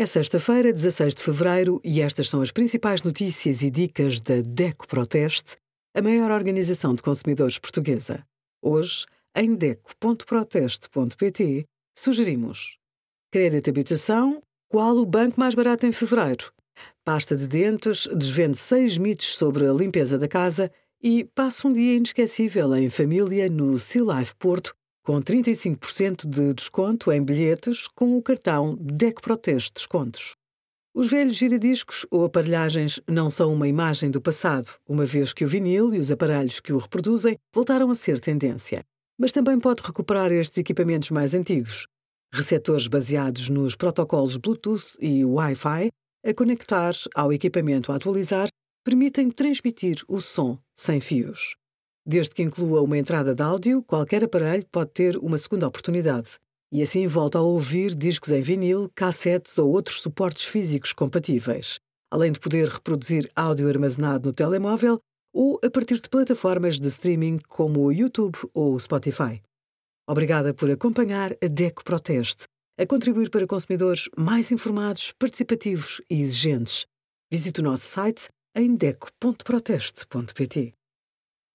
É sexta-feira, 16 de fevereiro, e estas são as principais notícias e dicas da DECO Proteste, a maior organização de consumidores portuguesa. Hoje, em DECO.proteste.pt, sugerimos crédito habitação, qual o banco mais barato em fevereiro? Pasta de dentes desvende seis mitos sobre a limpeza da casa e passa um dia inesquecível em família no Sea Life Porto, com 35% de desconto em bilhetes com o cartão DEC Proteste Descontos. Os velhos giradiscos ou aparelhagens não são uma imagem do passado, uma vez que o vinil e os aparelhos que o reproduzem voltaram a ser tendência. Mas também pode recuperar estes equipamentos mais antigos. Receptores baseados nos protocolos Bluetooth e Wi-Fi a conectar ao equipamento a atualizar permitem transmitir o som sem fios. Desde que inclua uma entrada de áudio, qualquer aparelho pode ter uma segunda oportunidade e assim volta a ouvir discos em vinil, cassetes ou outros suportes físicos compatíveis, além de poder reproduzir áudio armazenado no telemóvel ou a partir de plataformas de streaming como o YouTube ou o Spotify. Obrigada por acompanhar a DECO Proteste, a contribuir para consumidores mais informados, participativos e exigentes. Visite o nosso site em deco.proteste.pt.